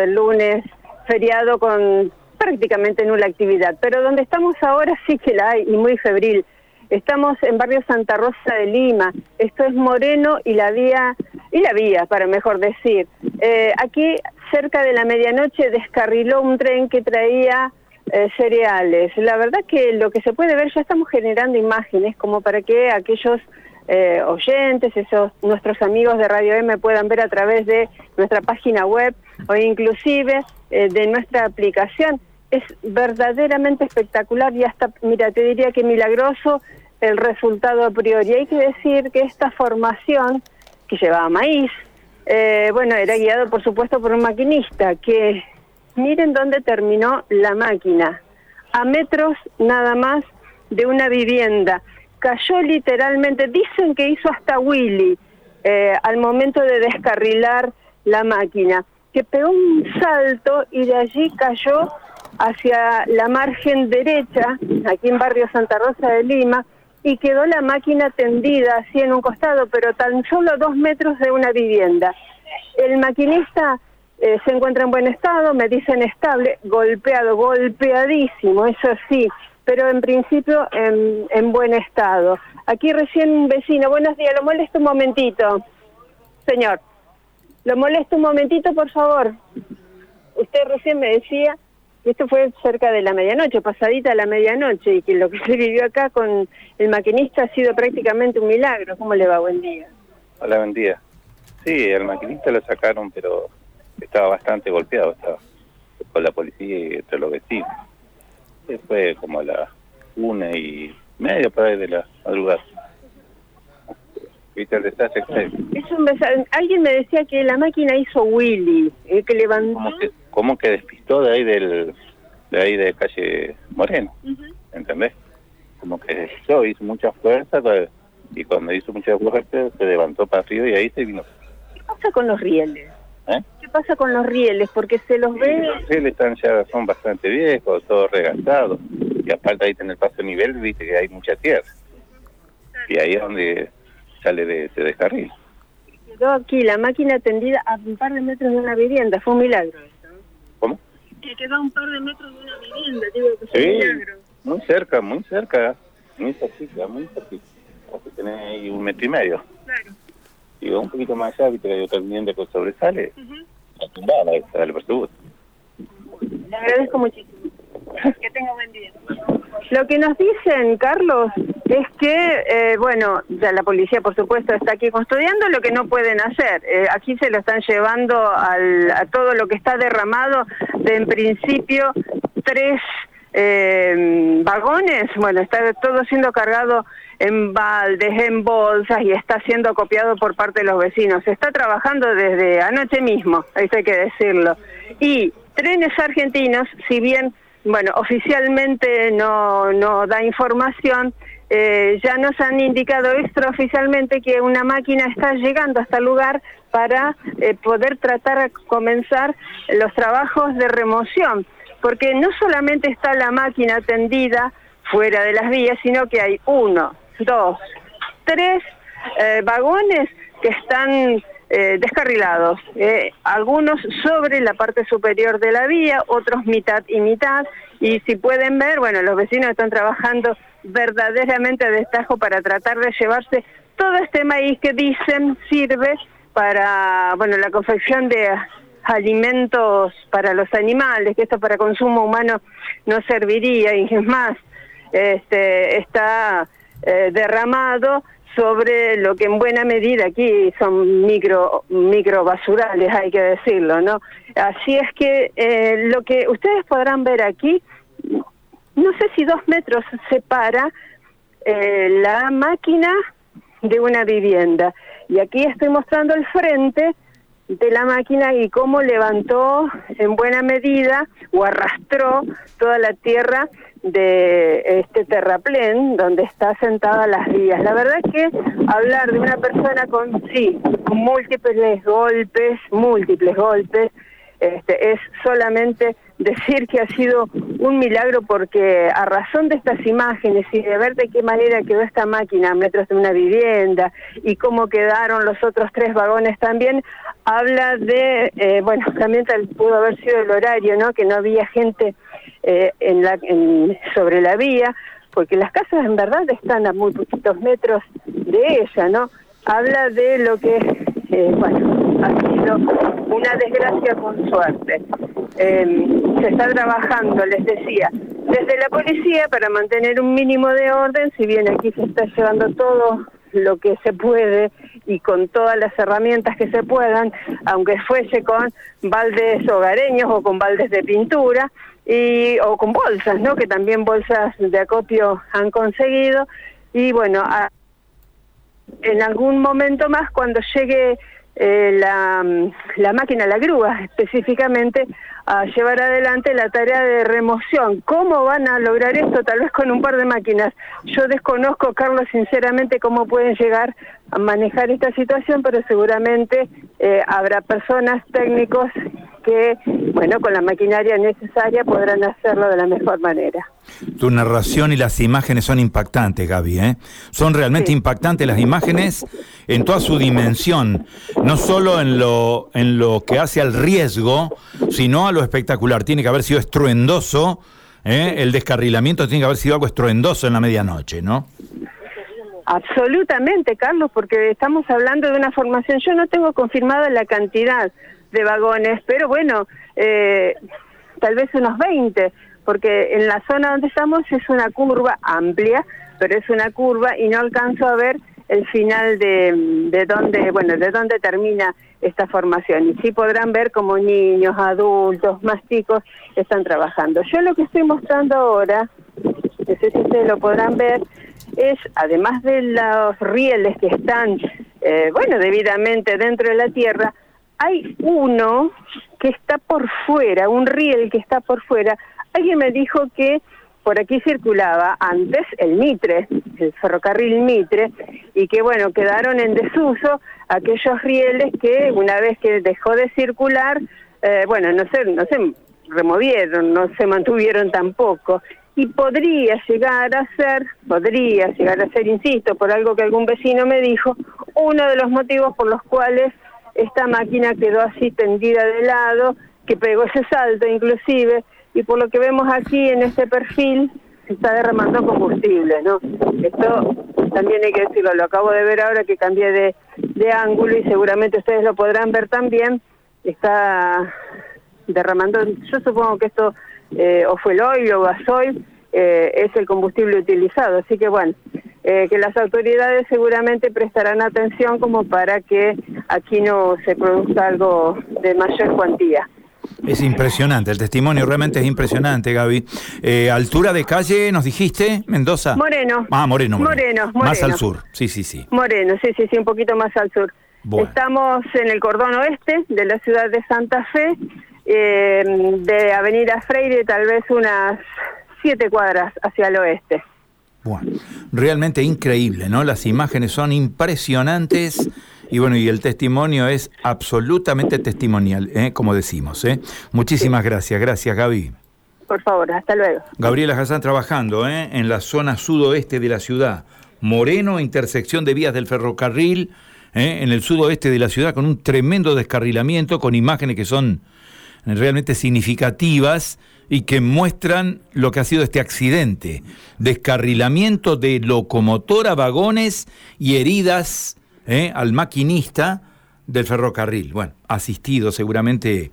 del lunes, feriado con prácticamente nula actividad. Pero donde estamos ahora sí que la hay y muy febril. Estamos en barrio Santa Rosa de Lima. Esto es Moreno y la vía, y la vía, para mejor decir. Eh, aquí, cerca de la medianoche, descarriló un tren que traía eh, cereales. La verdad que lo que se puede ver, ya estamos generando imágenes como para que aquellos eh, oyentes, esos nuestros amigos de Radio M puedan ver a través de nuestra página web o inclusive eh, de nuestra aplicación. Es verdaderamente espectacular y hasta, mira, te diría que milagroso el resultado a priori. Hay que decir que esta formación que llevaba maíz, bueno, era guiado por supuesto por un maquinista que Miren dónde terminó la máquina, a metros nada más de una vivienda. Cayó literalmente, dicen que hizo hasta Willy eh, al momento de descarrilar la máquina, que pegó un salto y de allí cayó hacia la margen derecha, aquí en barrio Santa Rosa de Lima, y quedó la máquina tendida así en un costado, pero tan solo dos metros de una vivienda. El maquinista eh, se encuentra en buen estado, me dicen estable, golpeado, golpeadísimo, eso sí, pero en principio en, en buen estado. Aquí recién un vecino, buenos días, lo molesto un momentito, señor, lo molesto un momentito, por favor. Usted recién me decía que esto fue cerca de la medianoche, pasadita la medianoche, y que lo que se vivió acá con el maquinista ha sido prácticamente un milagro. ¿Cómo le va? Buen día. Hola, buen día. Sí, el maquinista lo sacaron, pero estaba bastante golpeado, estaba con la policía y entre los vecinos. Fue como a las una y media para de la madrugada. ¿Viste el desastre? Es un Alguien me decía que la máquina hizo Willy, el que levantó... Como que, como que despistó de ahí del de ahí de calle Moreno, ¿entendés? Como que despistó, hizo mucha fuerza y cuando hizo mucha fuerza se levantó para arriba y ahí se vino. ¿Qué pasa con los rieles? ¿Eh? ¿Qué pasa con los rieles? Porque se los ve... Los rieles están ya, son bastante viejos, todos regastados. Y aparte ahí en el paso nivel, viste que hay mucha tierra. Y ahí es donde sale de ese descarril. Quedó aquí la máquina tendida a un par de metros de una vivienda. Fue un milagro esto. ¿Cómo? Que quedó a un par de metros de una vivienda. Digo que fue un milagro. Muy cerca, muy cerca. Muy cerquita, muy cerquita. Vos tenés ahí un metro y medio. Y un poquito más allá, viste que hay otra vivienda que sobresale, uh -huh. tumbada, sale por seguro. Le agradezco muchísimo. Que tenga buen día. Lo que nos dicen, Carlos, es que, eh, bueno, ya la policía, por supuesto, está aquí custodiando lo que no pueden hacer. Eh, aquí se lo están llevando al, a todo lo que está derramado de, en principio, tres eh, vagones. Bueno, está todo siendo cargado en baldes, en bolsas y está siendo copiado por parte de los vecinos. Está trabajando desde anoche mismo, eso hay que decirlo. Y trenes argentinos, si bien, bueno, oficialmente no, no da información, eh, ya nos han indicado extraoficialmente que una máquina está llegando hasta el lugar para eh, poder tratar de comenzar los trabajos de remoción, porque no solamente está la máquina tendida fuera de las vías, sino que hay uno, dos, tres eh, vagones que están eh, descarrilados, eh, algunos sobre la parte superior de la vía, otros mitad y mitad, y si pueden ver, bueno, los vecinos están trabajando verdaderamente a destajo para tratar de llevarse todo este maíz que dicen sirve para, bueno, la confección de alimentos para los animales, que esto para consumo humano no serviría, y es más, este, está eh, derramado sobre lo que en buena medida aquí son micro micro basurales, hay que decirlo, ¿no? Así es que eh, lo que ustedes podrán ver aquí, no sé si dos metros separa eh, la máquina de una vivienda. Y aquí estoy mostrando el frente de la máquina y cómo levantó en buena medida o arrastró toda la tierra de este terraplén donde está sentada las vías. La verdad es que hablar de una persona con, sí, múltiples golpes, múltiples golpes, este, es solamente decir que ha sido un milagro porque a razón de estas imágenes y de ver de qué manera quedó esta máquina a metros de una vivienda y cómo quedaron los otros tres vagones también, habla de, eh, bueno, también tal, pudo haber sido el horario, ¿no? Que no había gente eh, en la, en, sobre la vía, porque las casas en verdad están a muy poquitos metros de ella, ¿no? Habla de lo que, eh, bueno, ha sido una desgracia con suerte. se está trabajando, les decía, desde la policía para mantener un mínimo de orden, si bien aquí se está llevando todo lo que se puede y con todas las herramientas que se puedan, aunque fuese con baldes hogareños o con baldes de pintura y o con bolsas, ¿no? Que también bolsas de acopio han conseguido y bueno, en algún momento más cuando llegue eh, la, la máquina, la grúa específicamente, a llevar adelante la tarea de remoción. ¿Cómo van a lograr esto? Tal vez con un par de máquinas. Yo desconozco, Carlos, sinceramente, cómo pueden llegar a manejar esta situación, pero seguramente eh, habrá personas, técnicos que, bueno, con la maquinaria necesaria podrán hacerlo de la mejor manera. Tu narración y las imágenes son impactantes, Gaby, ¿eh? Son realmente impactantes las imágenes en toda su dimensión, no solo en lo, en lo que hace al riesgo, sino a lo espectacular. Tiene que haber sido estruendoso, ¿eh? el descarrilamiento tiene que haber sido algo estruendoso en la medianoche, ¿no? Absolutamente, Carlos, porque estamos hablando de una formación. Yo no tengo confirmada la cantidad de vagones, pero bueno, eh, tal vez unos 20, porque en la zona donde estamos es una curva amplia, pero es una curva y no alcanzo a ver el final de, de dónde, bueno, de dónde termina esta formación. Y sí podrán ver como niños, adultos, más chicos están trabajando. Yo lo que estoy mostrando ahora, no sé si ustedes lo podrán ver, es, además de los rieles que están, eh, bueno, debidamente dentro de la tierra, hay uno que está por fuera, un riel que está por fuera. Alguien me dijo que por aquí circulaba antes el Mitre, el ferrocarril Mitre, y que bueno, quedaron en desuso aquellos rieles que una vez que dejó de circular, eh, bueno, no se, no se removieron, no se mantuvieron tampoco. Y podría llegar a ser, podría llegar a ser, insisto, por algo que algún vecino me dijo, uno de los motivos por los cuales esta máquina quedó así tendida de lado, que pegó ese salto inclusive, y por lo que vemos aquí en este perfil, se está derramando combustible, ¿no? Esto también hay que decirlo, lo acabo de ver ahora que cambié de, ángulo y seguramente ustedes lo podrán ver también, está derramando, yo supongo que esto eh, o fue el oil o gasoil, es el combustible utilizado. Así que bueno, eh, que las autoridades seguramente prestarán atención como para que aquí no se produzca algo de mayor cuantía. Es impresionante, el testimonio realmente es impresionante, Gaby. altura de calle, nos dijiste, Mendoza. Moreno. Ah, Moreno, Moreno. Más al sur, sí, sí, sí. Moreno, sí, sí, sí, un poquito más al sur. Estamos en el cordón oeste de la ciudad de Santa Fe eh, de Avenida Freire, tal vez unas siete cuadras hacia el oeste. Bueno, realmente increíble, ¿no? Las imágenes son impresionantes y bueno, y el testimonio es absolutamente testimonial, ¿eh? como decimos. ¿eh? Muchísimas gracias, gracias Gaby. Por favor, hasta luego. Gabriela Hassan trabajando ¿eh? en la zona sudoeste de la ciudad. Moreno, intersección de vías del ferrocarril, en el sudoeste de la ciudad, con un tremendo descarrilamiento, con imágenes que son realmente significativas y que muestran lo que ha sido este accidente, descarrilamiento de locomotora, vagones y heridas ¿eh? al maquinista del ferrocarril. Bueno, asistido seguramente